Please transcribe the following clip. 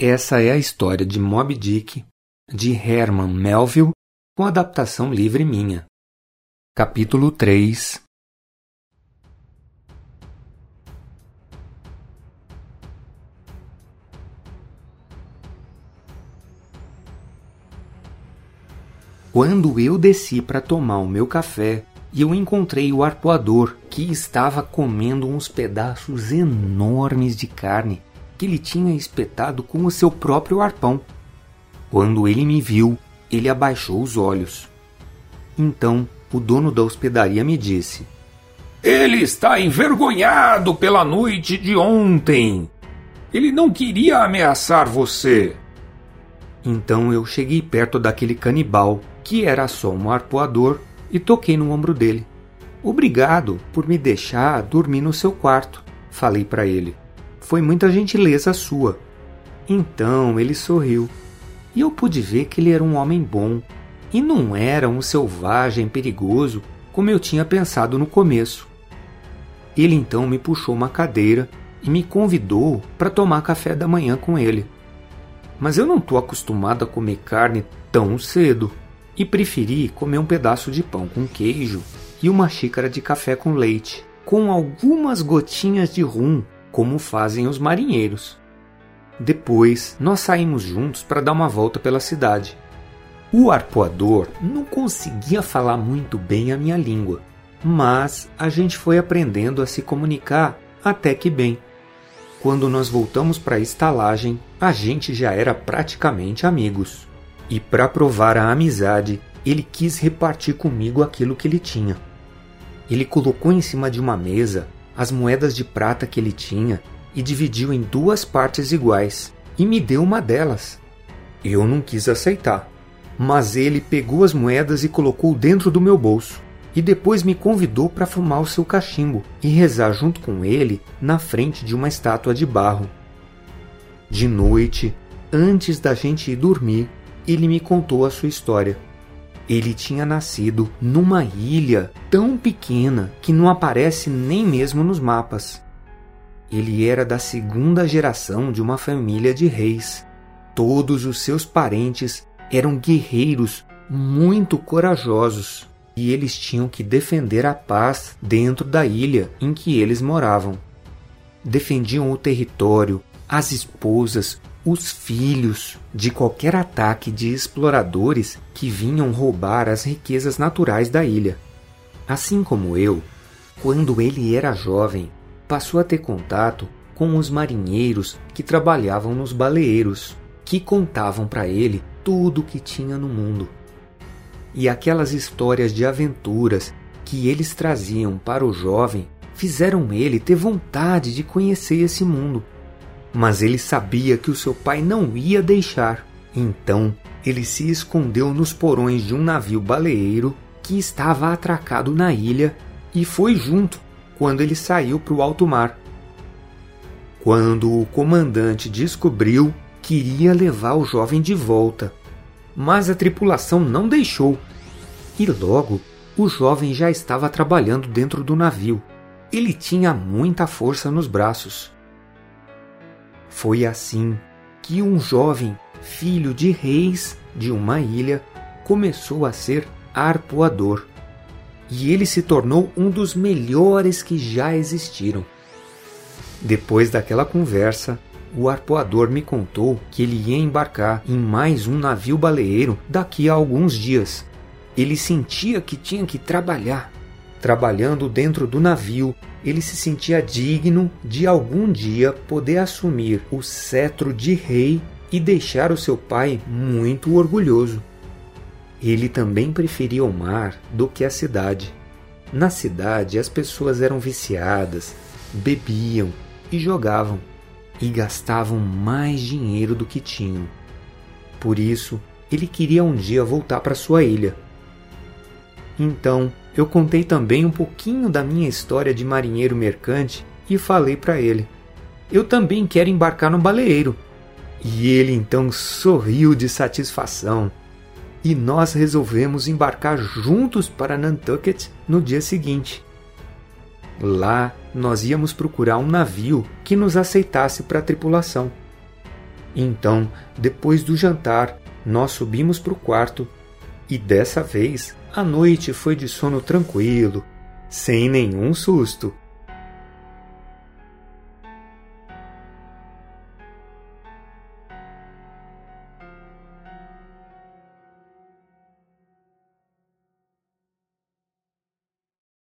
Essa é a história de Moby Dick, de Herman Melville, com adaptação livre minha. Capítulo 3 Quando eu desci para tomar o meu café, eu encontrei o arpoador que estava comendo uns pedaços enormes de carne que ele tinha espetado com o seu próprio arpão. Quando ele me viu, ele abaixou os olhos. Então o dono da hospedaria me disse: Ele está envergonhado pela noite de ontem. Ele não queria ameaçar você. Então eu cheguei perto daquele canibal, que era só um arpoador, e toquei no ombro dele. Obrigado por me deixar dormir no seu quarto, falei para ele. Foi muita gentileza sua. Então ele sorriu, e eu pude ver que ele era um homem bom e não era um selvagem perigoso como eu tinha pensado no começo. Ele então me puxou uma cadeira e me convidou para tomar café da manhã com ele. Mas eu não estou acostumado a comer carne tão cedo e preferi comer um pedaço de pão com queijo e uma xícara de café com leite, com algumas gotinhas de rum como fazem os marinheiros. Depois, nós saímos juntos para dar uma volta pela cidade. O arpoador não conseguia falar muito bem a minha língua, mas a gente foi aprendendo a se comunicar até que bem. Quando nós voltamos para a estalagem, a gente já era praticamente amigos. E para provar a amizade, ele quis repartir comigo aquilo que ele tinha. Ele colocou em cima de uma mesa as moedas de prata que ele tinha e dividiu em duas partes iguais e me deu uma delas. Eu não quis aceitar, mas ele pegou as moedas e colocou dentro do meu bolso e depois me convidou para fumar o seu cachimbo e rezar junto com ele na frente de uma estátua de barro. De noite, antes da gente ir dormir, ele me contou a sua história. Ele tinha nascido numa ilha tão pequena que não aparece nem mesmo nos mapas. Ele era da segunda geração de uma família de reis. Todos os seus parentes eram guerreiros muito corajosos e eles tinham que defender a paz dentro da ilha em que eles moravam. Defendiam o território, as esposas, os filhos de qualquer ataque de exploradores que vinham roubar as riquezas naturais da ilha. Assim como eu, quando ele era jovem, passou a ter contato com os marinheiros que trabalhavam nos baleeiros, que contavam para ele tudo o que tinha no mundo. E aquelas histórias de aventuras que eles traziam para o jovem fizeram ele ter vontade de conhecer esse mundo mas ele sabia que o seu pai não ia deixar. Então, ele se escondeu nos porões de um navio baleeiro que estava atracado na ilha e foi junto quando ele saiu para o alto mar. Quando o comandante descobriu, queria levar o jovem de volta, mas a tripulação não deixou. E logo, o jovem já estava trabalhando dentro do navio. Ele tinha muita força nos braços foi assim que um jovem filho de reis de uma ilha começou a ser arpoador. E ele se tornou um dos melhores que já existiram. Depois daquela conversa, o arpoador me contou que ele ia embarcar em mais um navio baleeiro daqui a alguns dias. Ele sentia que tinha que trabalhar. Trabalhando dentro do navio, ele se sentia digno de algum dia poder assumir o cetro de rei e deixar o seu pai muito orgulhoso. Ele também preferia o mar do que a cidade. Na cidade, as pessoas eram viciadas, bebiam e jogavam, e gastavam mais dinheiro do que tinham. Por isso, ele queria um dia voltar para sua ilha. Então, eu contei também um pouquinho da minha história de marinheiro mercante e falei para ele: Eu também quero embarcar no baleeiro. E ele então sorriu de satisfação. E nós resolvemos embarcar juntos para Nantucket no dia seguinte. Lá nós íamos procurar um navio que nos aceitasse para a tripulação. Então, depois do jantar, nós subimos para o quarto e dessa vez a noite foi de sono tranquilo, sem nenhum susto.